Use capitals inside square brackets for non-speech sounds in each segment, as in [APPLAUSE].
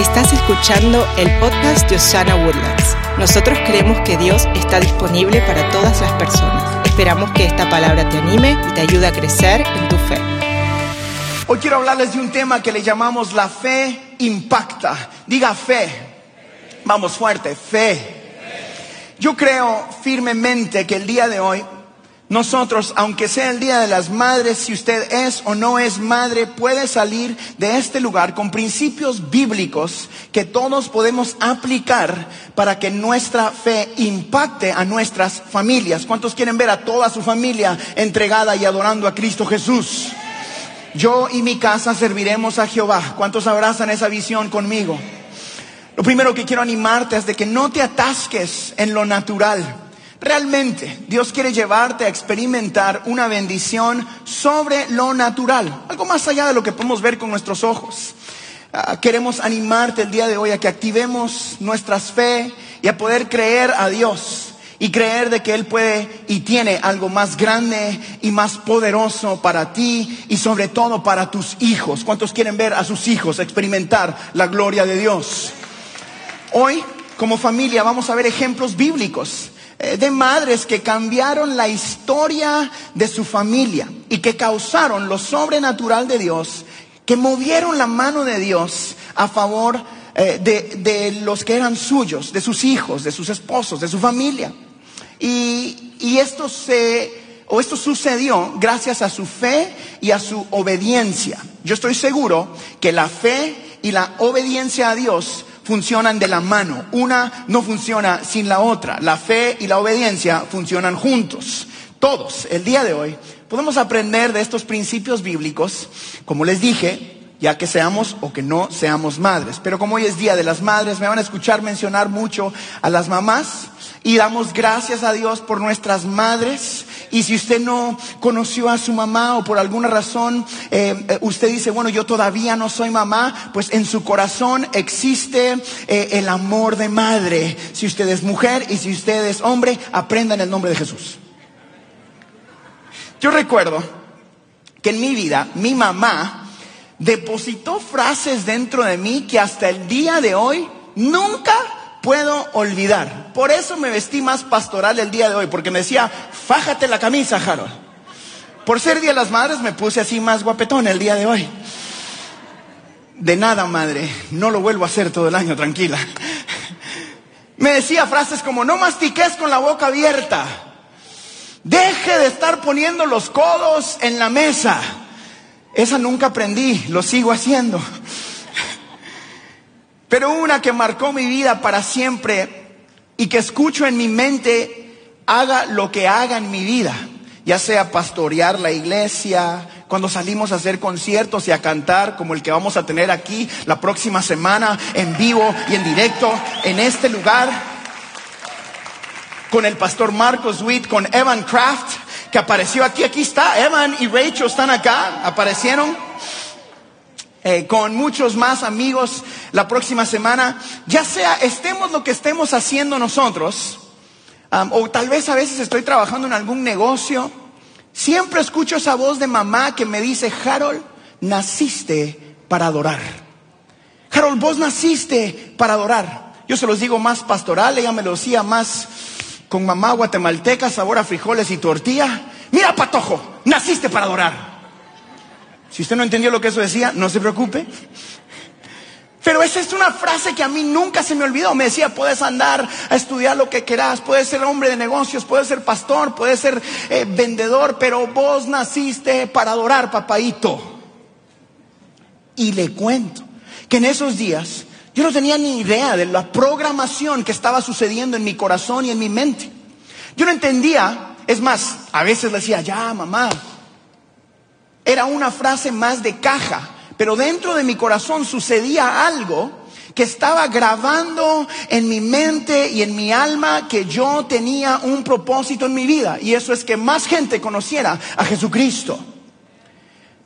Estás escuchando el podcast de Osana Woodlands. Nosotros creemos que Dios está disponible para todas las personas. Esperamos que esta palabra te anime y te ayude a crecer en tu fe. Hoy quiero hablarles de un tema que le llamamos la fe impacta. Diga fe. Vamos fuerte, fe. Yo creo firmemente que el día de hoy nosotros, aunque sea el Día de las Madres, si usted es o no es madre, puede salir de este lugar con principios bíblicos que todos podemos aplicar para que nuestra fe impacte a nuestras familias. ¿Cuántos quieren ver a toda su familia entregada y adorando a Cristo Jesús? Yo y mi casa serviremos a Jehová. ¿Cuántos abrazan esa visión conmigo? Lo primero que quiero animarte es de que no te atasques en lo natural. Realmente Dios quiere llevarte a experimentar una bendición sobre lo natural, algo más allá de lo que podemos ver con nuestros ojos. Ah, queremos animarte el día de hoy a que activemos nuestras fe y a poder creer a Dios y creer de que Él puede y tiene algo más grande y más poderoso para ti y sobre todo para tus hijos. ¿Cuántos quieren ver a sus hijos experimentar la gloria de Dios? Hoy, como familia, vamos a ver ejemplos bíblicos de madres que cambiaron la historia de su familia y que causaron lo sobrenatural de Dios, que movieron la mano de Dios a favor eh, de, los que eran suyos, de sus hijos, de sus esposos, de su familia. Y, y esto se, o esto sucedió gracias a su fe y a su obediencia. Yo estoy seguro que la fe y la obediencia a Dios funcionan de la mano. Una no funciona sin la otra. La fe y la obediencia funcionan juntos. Todos, el día de hoy, podemos aprender de estos principios bíblicos, como les dije, ya que seamos o que no seamos madres. Pero como hoy es Día de las Madres, me van a escuchar mencionar mucho a las mamás y damos gracias a Dios por nuestras madres. Y si usted no conoció a su mamá o por alguna razón eh, eh, usted dice, bueno, yo todavía no soy mamá, pues en su corazón existe eh, el amor de madre. Si usted es mujer y si usted es hombre, aprenda en el nombre de Jesús. Yo recuerdo que en mi vida mi mamá depositó frases dentro de mí que hasta el día de hoy nunca puedo olvidar. Por eso me vestí más pastoral el día de hoy, porque me decía, fájate la camisa, Harold. Por ser Día de las Madres me puse así más guapetón el día de hoy. De nada, madre, no lo vuelvo a hacer todo el año, tranquila. Me decía frases como, no mastiques con la boca abierta. Deje de estar poniendo los codos en la mesa. Esa nunca aprendí, lo sigo haciendo. Pero una que marcó mi vida para siempre y que escucho en mi mente, haga lo que haga en mi vida, ya sea pastorear la iglesia, cuando salimos a hacer conciertos y a cantar como el que vamos a tener aquí la próxima semana en vivo y en directo en este lugar, con el pastor Marcos Witt, con Evan Kraft, que apareció aquí, aquí está, Evan y Rachel están acá, aparecieron. Eh, con muchos más amigos la próxima semana, ya sea estemos lo que estemos haciendo nosotros, o tal vez a veces estoy trabajando en algún negocio, siempre escucho esa voz de mamá que me dice, Harold, naciste para adorar. Harold, vos naciste para adorar. Yo se los digo más pastoral, ella me lo decía más con mamá guatemalteca, sabor a frijoles y tortilla. Mira, patojo, naciste para adorar. Si usted no entendió lo que eso decía, no se preocupe. Pero esa es una frase que a mí nunca se me olvidó. Me decía, puedes andar a estudiar lo que quieras, puedes ser hombre de negocios, puedes ser pastor, puedes ser eh, vendedor, pero vos naciste para adorar, papaito. Y le cuento que en esos días yo no tenía ni idea de la programación que estaba sucediendo en mi corazón y en mi mente. Yo no entendía, es más, a veces le decía, ya mamá, era una frase más de caja, pero dentro de mi corazón sucedía algo que estaba grabando en mi mente y en mi alma que yo tenía un propósito en mi vida y eso es que más gente conociera a Jesucristo.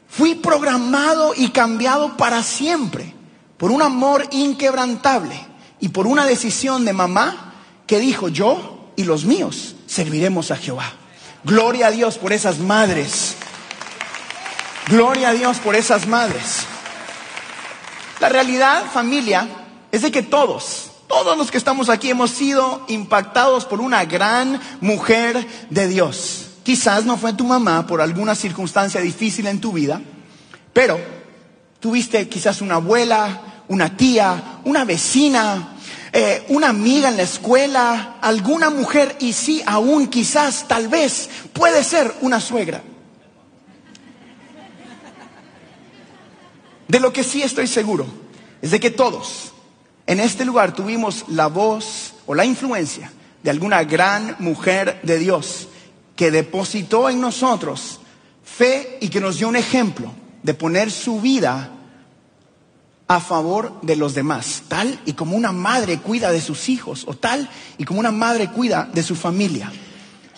Fui programado y cambiado para siempre por un amor inquebrantable y por una decisión de mamá que dijo yo y los míos serviremos a Jehová. Gloria a Dios por esas madres Gloria a Dios por esas madres. La realidad, familia, es de que todos, todos los que estamos aquí hemos sido impactados por una gran mujer de Dios. Quizás no fue tu mamá por alguna circunstancia difícil en tu vida, pero tuviste quizás una abuela, una tía, una vecina, eh, una amiga en la escuela, alguna mujer y sí, aún quizás, tal vez, puede ser una suegra. De lo que sí estoy seguro es de que todos en este lugar tuvimos la voz o la influencia de alguna gran mujer de Dios que depositó en nosotros fe y que nos dio un ejemplo de poner su vida a favor de los demás, tal y como una madre cuida de sus hijos o tal y como una madre cuida de su familia.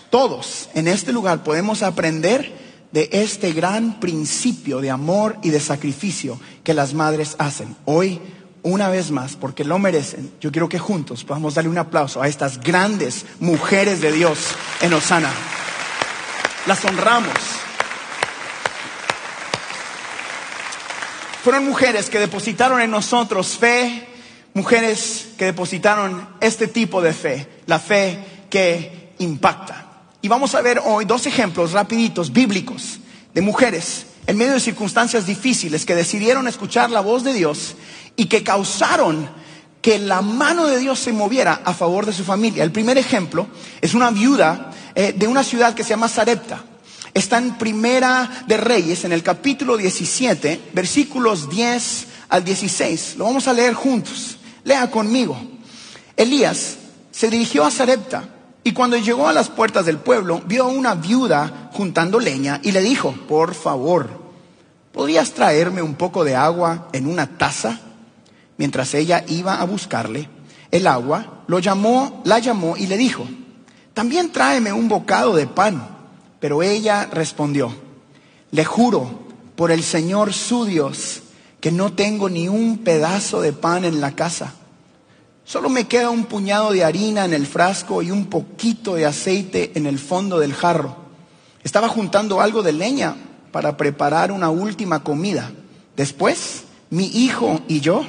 Todos en este lugar podemos aprender de este gran principio de amor y de sacrificio que las madres hacen. Hoy, una vez más, porque lo merecen, yo quiero que juntos podamos darle un aplauso a estas grandes mujeres de Dios en Osana. Las honramos. Fueron mujeres que depositaron en nosotros fe, mujeres que depositaron este tipo de fe, la fe que impacta. Y vamos a ver hoy dos ejemplos rapiditos, bíblicos, de mujeres en medio de circunstancias difíciles que decidieron escuchar la voz de Dios y que causaron que la mano de Dios se moviera a favor de su familia. El primer ejemplo es una viuda eh, de una ciudad que se llama Sarepta está en Primera de Reyes, en el capítulo 17, versículos 10 al 16. Lo vamos a leer juntos. Lea conmigo. Elías se dirigió a Sarepta y cuando llegó a las puertas del pueblo, vio a una viuda juntando leña y le dijo, por favor, ¿podrías traerme un poco de agua en una taza? Mientras ella iba a buscarle el agua, lo llamó, la llamó y le dijo, también tráeme un bocado de pan. Pero ella respondió, le juro por el Señor su Dios que no tengo ni un pedazo de pan en la casa. Solo me queda un puñado de harina en el frasco y un poquito de aceite en el fondo del jarro. Estaba juntando algo de leña para preparar una última comida. Después, mi hijo y yo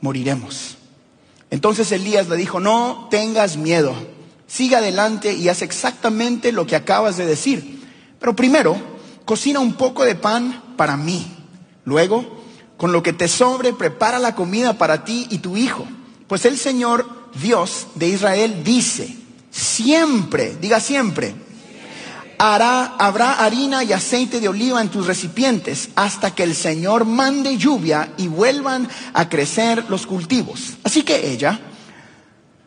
moriremos. Entonces Elías le dijo, no tengas miedo sigue adelante y haz exactamente lo que acabas de decir. Pero primero, cocina un poco de pan para mí. Luego, con lo que te sobre, prepara la comida para ti y tu hijo. Pues el Señor Dios de Israel dice, siempre, diga siempre, hará, habrá harina y aceite de oliva en tus recipientes hasta que el Señor mande lluvia y vuelvan a crecer los cultivos. Así que ella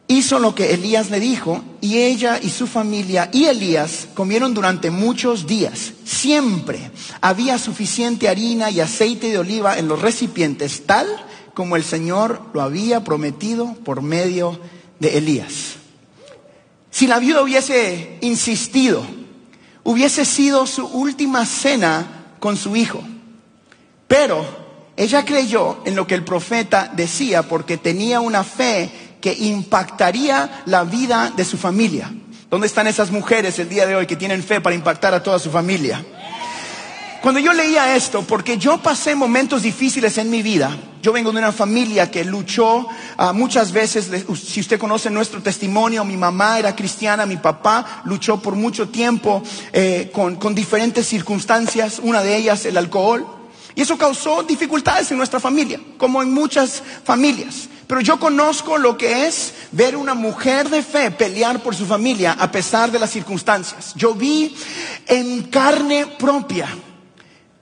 hizo lo que Elías le dijo y ella y su familia y Elías comieron durante muchos días. Siempre había suficiente harina y aceite de oliva en los recipientes, tal como el Señor lo había prometido por medio de Elías. Si la viuda hubiese insistido, hubiese sido su última cena con su hijo. Pero ella creyó en lo que el profeta decía porque tenía una fe que impactaría la vida de su familia. ¿Dónde están esas mujeres el día de hoy que tienen fe para impactar a toda su familia? Cuando yo leía esto, porque yo pasé momentos difíciles en mi vida, yo vengo de una familia que luchó ah, muchas veces, si usted conoce nuestro testimonio, mi mamá era cristiana, mi papá luchó por mucho tiempo eh, con, con diferentes circunstancias, una de ellas el alcohol, y eso causó dificultades en nuestra familia, como en muchas familias. Pero yo conozco lo que es ver una mujer de fe pelear por su familia a pesar de las circunstancias. Yo vi en carne propia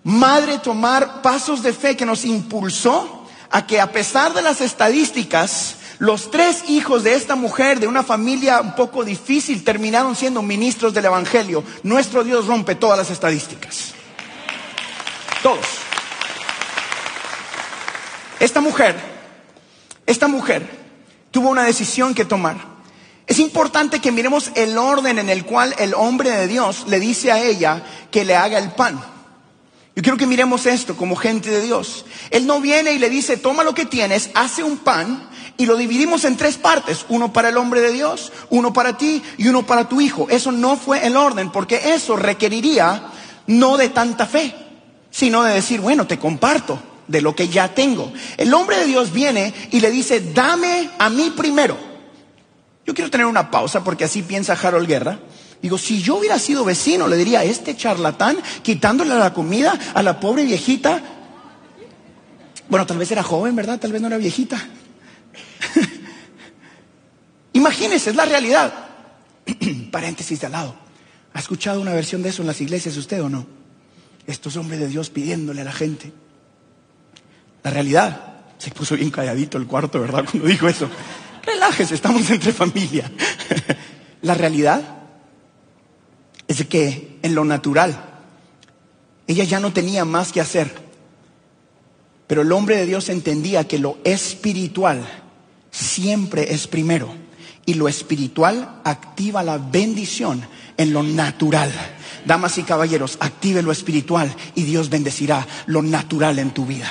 madre tomar pasos de fe que nos impulsó a que a pesar de las estadísticas, los tres hijos de esta mujer de una familia un poco difícil terminaron siendo ministros del Evangelio. Nuestro Dios rompe todas las estadísticas. Todos. Esta mujer esta mujer tuvo una decisión que tomar. Es importante que miremos el orden en el cual el hombre de Dios le dice a ella que le haga el pan. Yo quiero que miremos esto como gente de Dios. Él no viene y le dice, toma lo que tienes, hace un pan y lo dividimos en tres partes. Uno para el hombre de Dios, uno para ti y uno para tu hijo. Eso no fue el orden porque eso requeriría no de tanta fe, sino de decir, bueno, te comparto de lo que ya tengo. El hombre de Dios viene y le dice, dame a mí primero. Yo quiero tener una pausa porque así piensa Harold Guerra. Digo, si yo hubiera sido vecino, le diría, este charlatán quitándole la comida a la pobre viejita. Bueno, tal vez era joven, ¿verdad? Tal vez no era viejita. [LAUGHS] Imagínese, es la realidad. [CLEARS THROAT] Paréntesis de al lado. ¿Ha escuchado una versión de eso en las iglesias usted o no? Estos hombres de Dios pidiéndole a la gente. La realidad, se puso bien calladito el cuarto, ¿verdad? Cuando dijo eso. Relájese, estamos entre familia. [LAUGHS] La realidad es que en lo natural ella ya no tenía más que hacer. Pero el hombre de Dios entendía que lo espiritual siempre es primero y lo espiritual activa la bendición en lo natural. Damas y caballeros, active lo espiritual y Dios bendecirá lo natural en tu vida.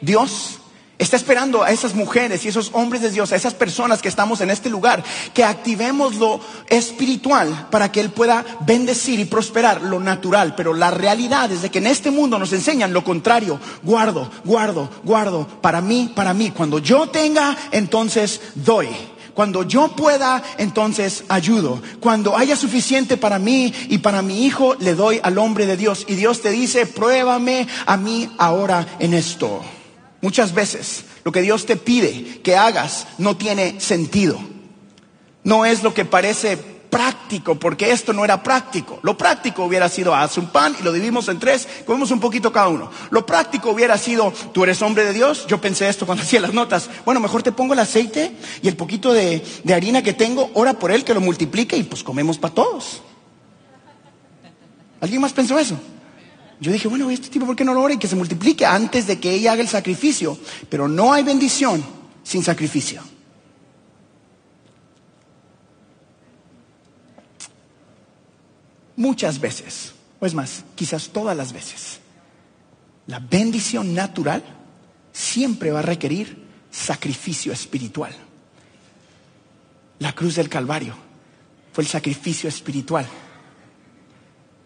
Dios Está esperando a esas mujeres y esos hombres de Dios, a esas personas que estamos en este lugar, que activemos lo espiritual para que Él pueda bendecir y prosperar lo natural. Pero la realidad es de que en este mundo nos enseñan lo contrario. Guardo, guardo, guardo. Para mí, para mí. Cuando yo tenga, entonces doy. Cuando yo pueda, entonces ayudo. Cuando haya suficiente para mí y para mi hijo, le doy al hombre de Dios. Y Dios te dice, pruébame a mí ahora en esto. Muchas veces lo que Dios te pide que hagas no tiene sentido. No es lo que parece práctico, porque esto no era práctico. Lo práctico hubiera sido, haz un pan y lo dividimos en tres, comemos un poquito cada uno. Lo práctico hubiera sido, tú eres hombre de Dios, yo pensé esto cuando [LAUGHS] hacía las notas, bueno, mejor te pongo el aceite y el poquito de, de harina que tengo, ora por él que lo multiplique y pues comemos para todos. ¿Alguien más pensó eso? Yo dije, bueno, este tipo, ¿por qué no lo ora y que se multiplique antes de que ella haga el sacrificio? Pero no hay bendición sin sacrificio. Muchas veces, o es más, quizás todas las veces, la bendición natural siempre va a requerir sacrificio espiritual. La cruz del Calvario fue el sacrificio espiritual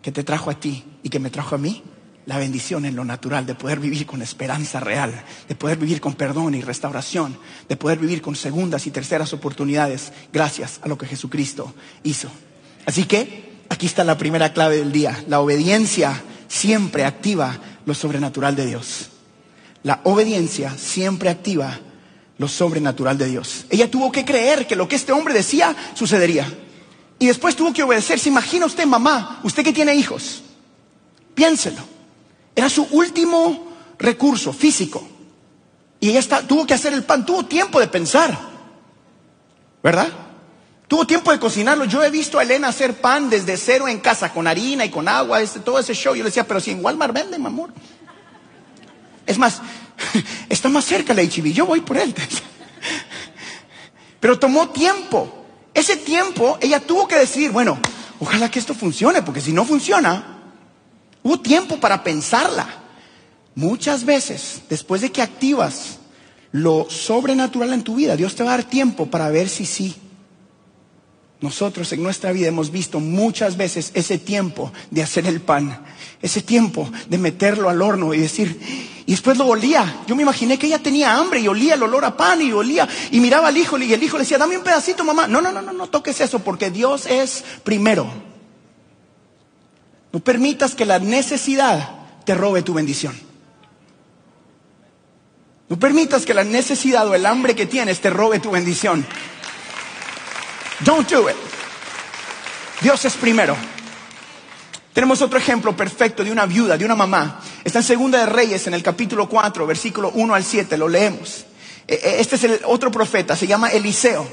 que te trajo a ti y que me trajo a mí, la bendición en lo natural, de poder vivir con esperanza real, de poder vivir con perdón y restauración, de poder vivir con segundas y terceras oportunidades, gracias a lo que Jesucristo hizo. Así que aquí está la primera clave del día. La obediencia siempre activa lo sobrenatural de Dios. La obediencia siempre activa lo sobrenatural de Dios. Ella tuvo que creer que lo que este hombre decía sucedería. Y después tuvo que obedecer. ¿Se imagina usted, mamá, usted que tiene hijos? Piénselo. Era su último recurso físico. Y ella tuvo que hacer el pan, tuvo tiempo de pensar. ¿Verdad? Tuvo tiempo de cocinarlo. Yo he visto a Elena hacer pan desde cero en casa, con harina y con agua, este, todo ese show. Yo le decía, pero si en Walmart venden, mi amor. Es más, [LAUGHS] está más cerca la HB, yo voy por él. [LAUGHS] Pero tomó tiempo. Ese tiempo ella tuvo que decir, bueno, ojalá que esto funcione, porque si no funciona, hubo tiempo para pensarla. Muchas veces, después de que activas lo sobrenatural en tu vida, Dios te va a dar tiempo para ver si sí. Nosotros en nuestra vida hemos visto muchas veces ese tiempo de hacer el pan, ese tiempo de meterlo al horno y decir, y después lo olía. Yo me imaginé que ella tenía hambre y olía el olor a pan y olía y miraba al hijo y el hijo le decía, dame un pedacito, mamá. No, no, no, no, no toques eso porque Dios es primero. No permitas que la necesidad te robe tu bendición. No permitas que la necesidad o el hambre que tienes te robe tu bendición. Don't do it. Dios es primero. Tenemos otro ejemplo perfecto de una viuda, de una mamá. Está en Segunda de Reyes, en el capítulo 4, versículo 1 al 7, lo leemos. E, e, este es el otro profeta, se llama Eliseo.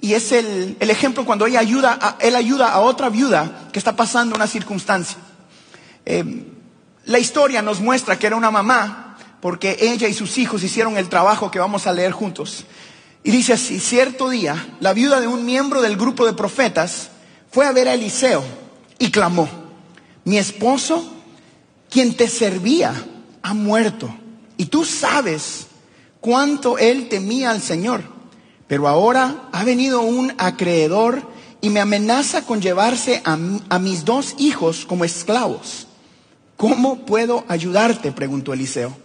Y es el, ejemplo cuando ella ayuda a, él ayuda a otra viuda que está pasando una circunstancia. Em, la historia nos muestra que era una mamá porque ella y sus hijos hicieron el trabajo que vamos a leer juntos. Y dice así, cierto día, la viuda de un miembro del grupo de profetas fue a ver a Eliseo y clamó mi esposo, quien te servía, ha muerto. Y tú sabes cuánto él temía al Señor. Pero ahora ha venido un acreedor y me amenaza con llevarse a, mis dos hijos como esclavos. ¿Cómo puedo ayudarte? preguntó Eliseo.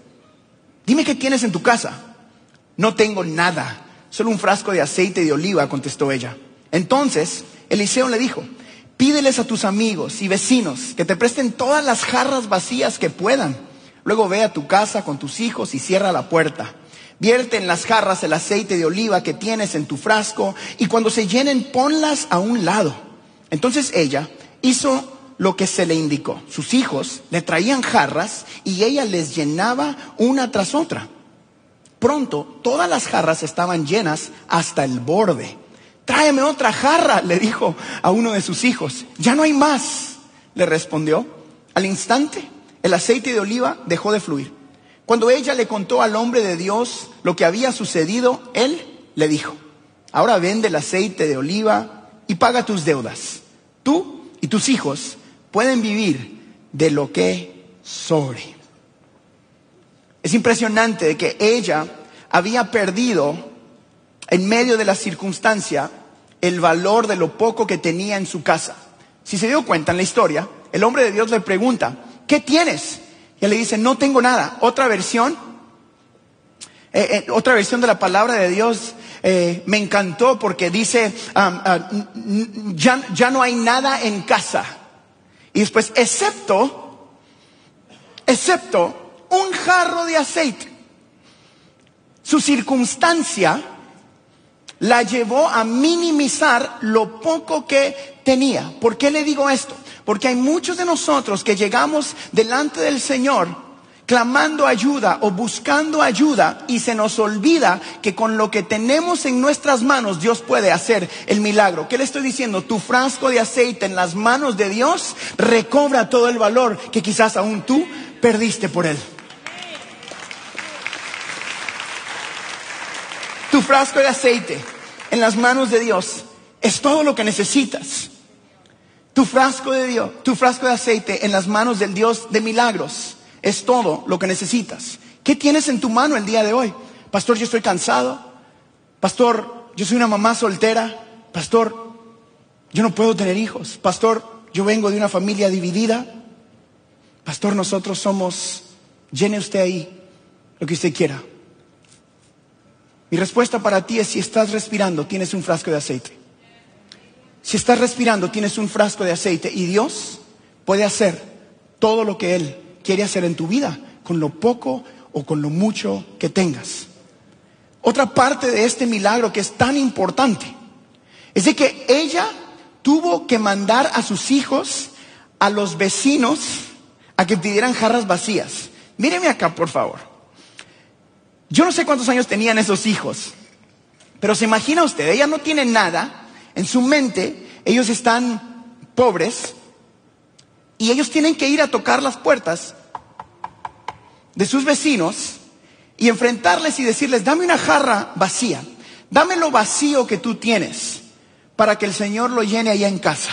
Dime qué tienes en tu casa. No tengo nada, solo un frasco de aceite de oliva, contestó ella. Entonces Eliseo le dijo, pídeles a tus amigos y vecinos que te presten todas las jarras vacías que puedan. Luego ve a tu casa con tus hijos y cierra la puerta. Vierte en las jarras el aceite de oliva que tienes en tu frasco y cuando se llenen ponlas a un lado. Entonces ella hizo lo que se le indicó. Sus hijos le traían jarras y ella les llenaba una tras otra. Pronto todas las jarras estaban llenas hasta el borde. Tráeme otra jarra, le dijo a uno de sus hijos. Ya no hay más, le respondió. Al instante, el aceite de oliva dejó de fluir. Cuando ella le contó al hombre de Dios lo que había sucedido, él le dijo, ahora vende el aceite de oliva y paga tus deudas. Tú y tus hijos pueden vivir de lo que sobre. Es impresionante que ella había perdido en medio de la circunstancia el valor de lo poco que tenía en su casa. Si se dio cuenta en la historia, el hombre de Dios le pregunta, ¿qué tienes? Y él le dice, no tengo nada. Otra versión, eh, eh, otra versión de la palabra de Dios eh, me encantó porque dice, ah, ya, ya no hay nada en casa. Y después, excepto, excepto un jarro de aceite. Su circunstancia la llevó a minimizar lo poco que tenía. ¿Por qué le digo esto? Porque hay muchos de nosotros que llegamos delante del Señor clamando ayuda o buscando ayuda y se nos olvida que con lo que tenemos en nuestras manos Dios puede hacer el milagro. ¿Qué le estoy diciendo? Tu frasco de aceite en las manos de Dios recobra todo el valor que quizás aún tú perdiste por él. Tu frasco de aceite en las manos de Dios es todo lo que necesitas. Tu frasco de Dios, tu frasco de aceite en las manos del Dios de milagros es todo lo que necesitas. ¿Qué tienes en tu mano el día de hoy? Pastor, yo estoy cansado. Pastor, yo soy una mamá soltera. Pastor, yo no puedo tener hijos. Pastor, yo vengo de una familia dividida. Pastor, nosotros somos, llene usted ahí lo que usted quiera. Mi respuesta para ti es si estás respirando, tienes un frasco de aceite. Si estás respirando, tienes un frasco de aceite y Dios puede hacer todo lo que Él quiere hacer en tu vida, con lo poco o con lo mucho que tengas. Otra parte de este milagro que es tan importante es de que ella tuvo que mandar a sus hijos, a los vecinos, a que pidieran jarras vacías. Míreme acá, por favor. Yo no sé cuántos años tenían esos hijos, pero se imagina usted, ella no tiene nada, en su mente ellos están pobres y ellos tienen que ir a tocar las puertas de sus vecinos y enfrentarles y decirles, dame una jarra vacía, dame lo vacío que tú tienes para que el Señor lo llene allá en casa.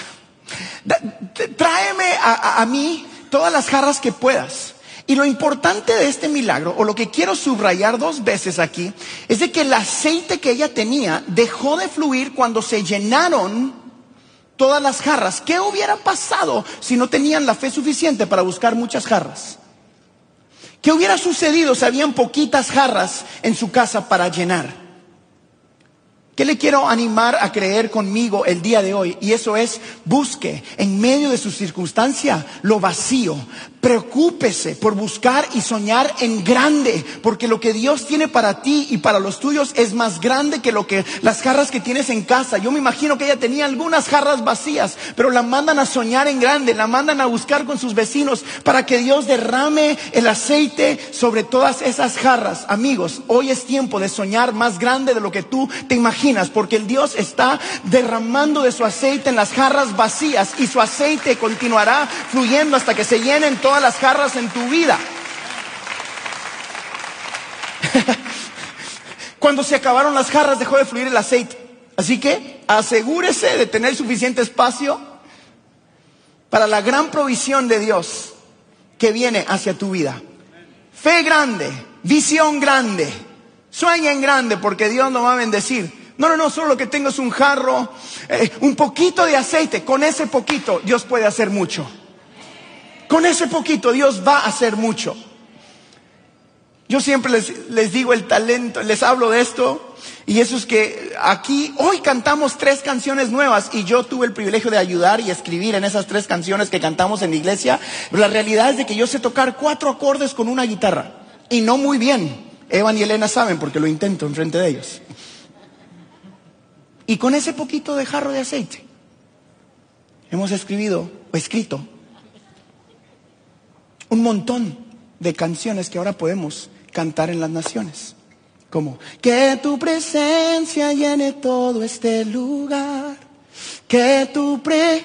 Tráeme a, a mí todas las jarras que puedas. Y lo importante de este milagro, o lo que quiero subrayar dos veces aquí, es de que el aceite que ella tenía dejó de fluir cuando se llenaron todas las jarras. ¿Qué hubiera pasado si no tenían la fe suficiente para buscar muchas jarras? ¿Qué hubiera sucedido si habían poquitas jarras en su casa para llenar? ¿Qué le quiero animar a creer conmigo el día de hoy? Y eso es, busque en medio de su circunstancia lo vacío. Preocúpese por buscar y soñar en grande, porque lo que Dios tiene para ti y para los tuyos es más grande que lo que las jarras que tienes en casa. Yo me imagino que ella tenía algunas jarras vacías, pero la mandan a soñar en grande, la mandan a buscar con sus vecinos para que Dios derrame el aceite sobre todas esas jarras. Amigos, hoy es tiempo de soñar más grande de lo que tú te imaginas porque el Dios está derramando de su aceite en las jarras vacías y su aceite continuará fluyendo hasta que se llenen todas las jarras en tu vida. [LAUGHS] Cuando se acabaron las jarras dejó de fluir el aceite. Así que asegúrese de tener suficiente espacio para la gran provisión de Dios que viene hacia tu vida. Fe grande, visión grande, sueña en grande porque Dios nos va a bendecir. No, no, no, solo lo que tengo es un jarro, eh, un poquito de aceite. Con ese poquito Dios puede hacer mucho. Con ese poquito Dios va a hacer mucho. Yo siempre les, les digo el talento, les hablo de esto. Y eso es que aquí, hoy cantamos tres canciones nuevas y yo tuve el privilegio de ayudar y escribir en esas tres canciones que cantamos en la iglesia. Pero la realidad es de que yo sé tocar cuatro acordes con una guitarra y no muy bien. Evan y Elena saben porque lo intento enfrente de ellos. Y con ese poquito de jarro de aceite hemos escribido o escrito un montón de canciones que ahora podemos cantar en las naciones. Como que tu presencia llene todo este lugar. Que tu pre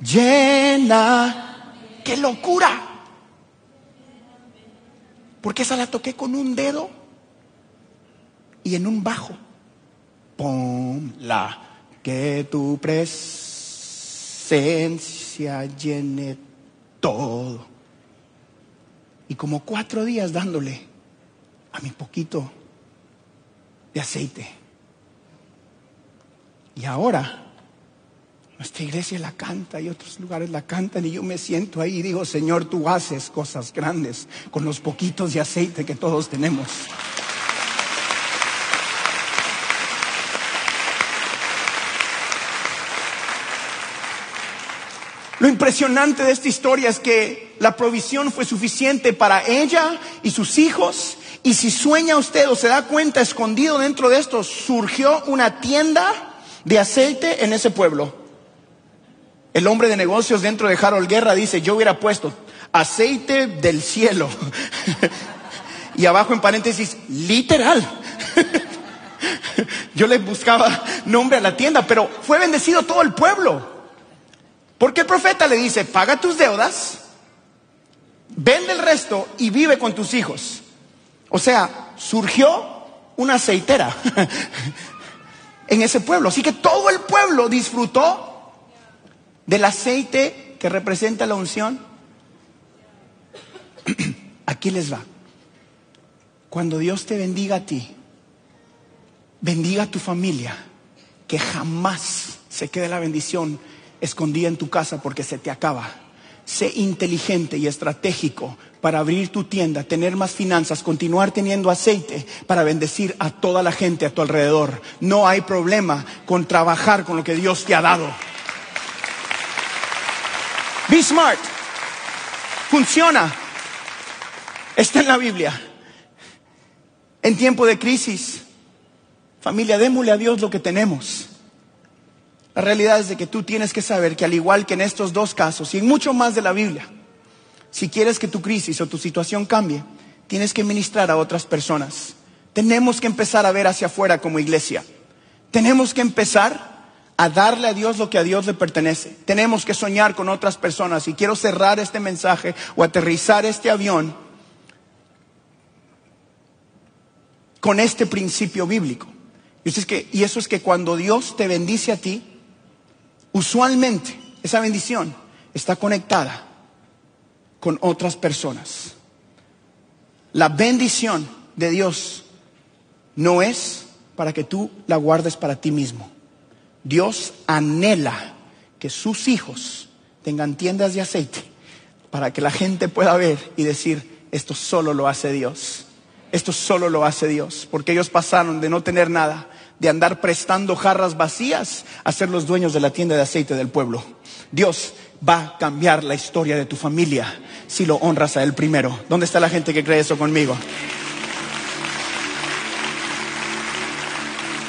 llena. ¡Qué locura! Porque esa la toqué con un dedo y en un bajo. ¡Pum! La. Que tu presencia llene todo. Y como cuatro días dándole a mi poquito de aceite. Y ahora nuestra iglesia la canta y otros lugares la cantan y yo me siento ahí y digo, Señor, tú haces cosas grandes con los poquitos de aceite que todos tenemos. Lo impresionante de esta historia es que la provisión fue suficiente para ella y sus hijos. Y si sueña usted o se da cuenta, escondido dentro de esto, surgió una tienda de aceite en ese pueblo. El hombre de negocios dentro de Harold Guerra dice, yo hubiera puesto aceite del cielo. [LAUGHS] y abajo en paréntesis, literal. [LAUGHS] yo le buscaba nombre a la tienda, pero fue bendecido todo el pueblo. Porque el profeta le dice, paga tus deudas, vende el resto y vive con tus hijos. O sea, surgió una aceitera [LAUGHS] en ese pueblo. Así que todo el pueblo disfrutó del aceite que representa la unción. [CLEARS THROAT] Aquí les va. Cuando Dios te bendiga a ti, bendiga a tu familia, que jamás se quede la bendición escondida en tu casa porque se te acaba. Sé inteligente y estratégico para abrir tu tienda, tener más finanzas, continuar teniendo aceite para bendecir a toda la gente a tu alrededor. No hay problema con trabajar con lo que Dios te ha dado. Be smart. Funciona. Está en la Biblia. En tiempo de crisis, familia, démosle a Dios lo que tenemos. La realidad es de que tú tienes que saber que al igual que en estos dos casos y en mucho más de la Biblia, si quieres que tu crisis o tu situación cambie, tienes que ministrar a otras personas. Tenemos que empezar a ver hacia afuera como iglesia. Tenemos que empezar a darle a Dios lo que a Dios le pertenece. Tenemos que soñar con otras personas. Y quiero cerrar este mensaje o aterrizar este avión con este principio bíblico. Y, es que, y eso es que cuando Dios te bendice a ti, usualmente esa bendición está conectada con otras personas. La bendición de Dios no es para que tú la guardes para ti mismo. Dios anhela que sus hijos tengan tiendas de aceite para que la gente pueda ver y decir, esto solo lo hace Dios. Esto solo lo hace Dios, porque ellos pasaron de no tener nada de andar prestando jarras vacías a ser los dueños de la tienda de aceite del pueblo. Dios va a cambiar la historia de tu familia si lo honras a Él primero. ¿Dónde está la gente que cree eso conmigo?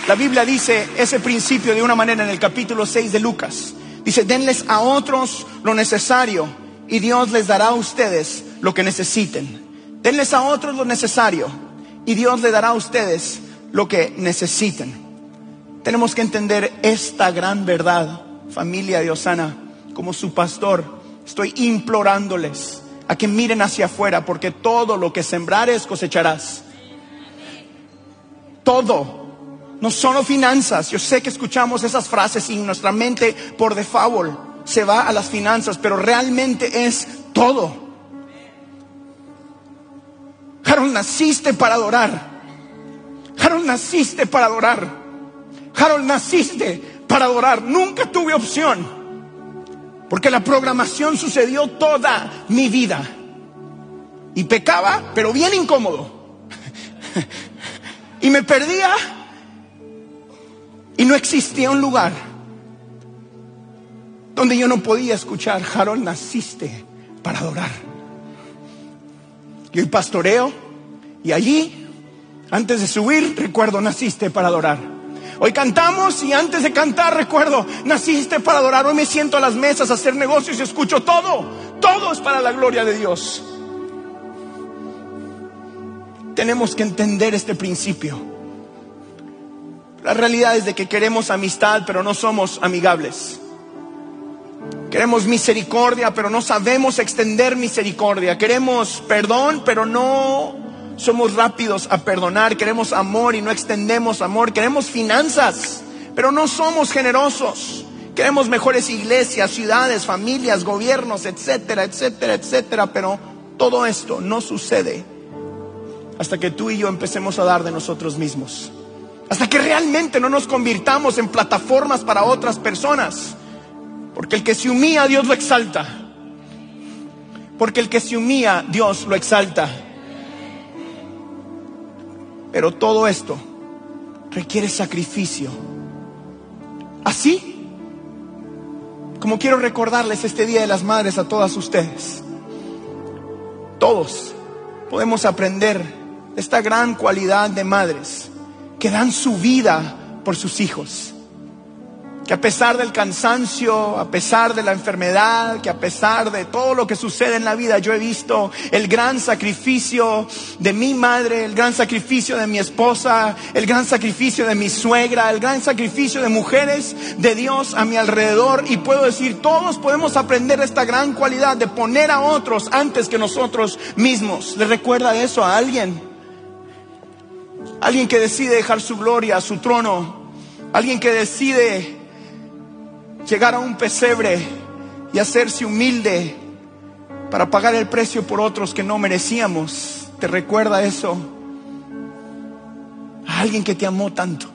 La Biblia dice ese principio de una manera en el capítulo 6 de Lucas. Dice, denles a otros lo necesario y Dios les dará a ustedes lo que necesiten. Denles a otros lo necesario y Dios les dará a ustedes lo que necesiten. Tenemos que entender esta gran verdad, familia de Osana, como su pastor. Estoy implorándoles a que miren hacia afuera, porque todo lo que sembrares cosecharás. Todo. No solo finanzas. Yo sé que escuchamos esas frases y nuestra mente por default se va a las finanzas, pero realmente es todo. Harold, naciste para adorar. Harold, naciste para adorar. Harold, naciste para adorar. Nunca tuve opción. Porque la programación sucedió toda mi vida. Y pecaba, pero bien incómodo. y me perdía. Y no existía un lugar donde yo no podía escuchar, Harold, naciste para adorar. Y el pastoreo, y allí, antes de subir, recuerdo, naciste para adorar. Hoy cantamos y antes de cantar recuerdo, naciste para adorar. Hoy me siento a las mesas a hacer negocios y escucho todo. Todo es para la gloria de Dios. Tenemos que entender este principio. La realidad es de que queremos amistad, pero no somos amigables. Queremos misericordia, pero no sabemos extender misericordia. Queremos perdón, pero no somos rápidos a perdonar. Queremos amor y no extendemos amor. Queremos finanzas, pero no somos generosos. Queremos mejores iglesias, ciudades, familias, gobiernos, etcétera, etcétera, etcétera. Pero todo esto no sucede hasta que tú y yo empecemos a dar de nosotros mismos. Hasta que realmente no nos convirtamos en plataformas para otras personas. Porque el que se humilla, Dios lo exalta. Porque el que se humilla, Dios lo exalta. Pero todo esto requiere sacrificio. Así como quiero recordarles este Día de las Madres a todas ustedes. Todos podemos aprender esta gran cualidad de madres que dan su vida por sus hijos que a pesar del cansancio, a pesar de la enfermedad, que a pesar de todo lo que sucede en la vida, yo he visto el gran sacrificio de mi madre, el gran sacrificio de mi esposa, el gran sacrificio de mi suegra, el gran sacrificio de mujeres de Dios a mi alrededor y puedo decir, todos podemos aprender esta gran cualidad de poner a otros antes que nosotros mismos. ¿Le recuerda eso a alguien? Alguien que decide dejar su gloria, su trono, alguien que decide llegar a un pesebre y hacerse humilde para pagar el precio por otros que no merecíamos. ¿Te recuerda eso? A alguien que te amó tanto,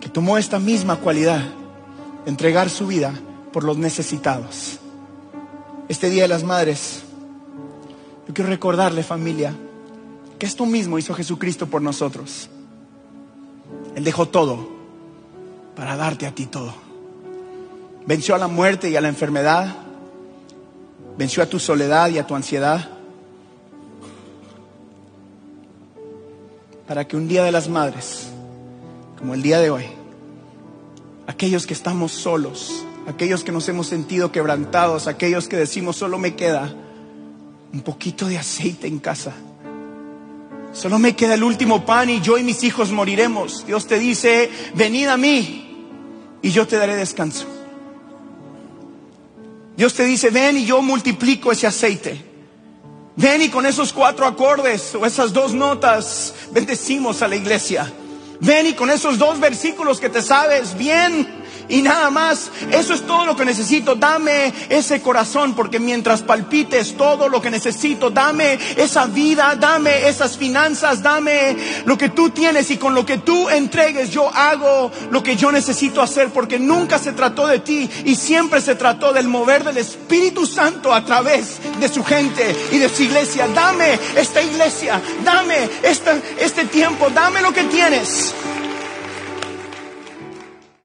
que tomó esta misma cualidad, entregar su vida por los necesitados. Este Día de las Madres, yo quiero recordarle familia, que esto mismo hizo Jesucristo por nosotros. Él dejó todo para darte a ti todo. Venció a la muerte y a la enfermedad. Venció a tu soledad y a tu ansiedad. Para que un día de las madres, como el día de hoy, aquellos que estamos solos, aquellos que nos hemos sentido quebrantados, aquellos que decimos solo me queda un poquito de aceite en casa Solo me queda el último pan y yo y mis hijos moriremos. Dios te dice, venid a mí y yo te daré descanso. Dios te dice, ven y yo multiplico ese aceite. Ven y con esos cuatro acordes o esas dos notas bendecimos a la iglesia. Ven y con esos dos versículos que te sabes bien y nada más. Eso es todo lo que necesito. Dame ese corazón porque mientras palpites todo lo que necesito, dame esa vida, dame esas finanzas, dame lo que tú tienes y con lo que tú entregues yo hago lo que yo necesito hacer porque nunca se trató de ti y siempre se trató del mover del Espíritu Santo a través de su gente y de su iglesia. Dame esta iglesia, dame este, este tiempo, dame lo que tienes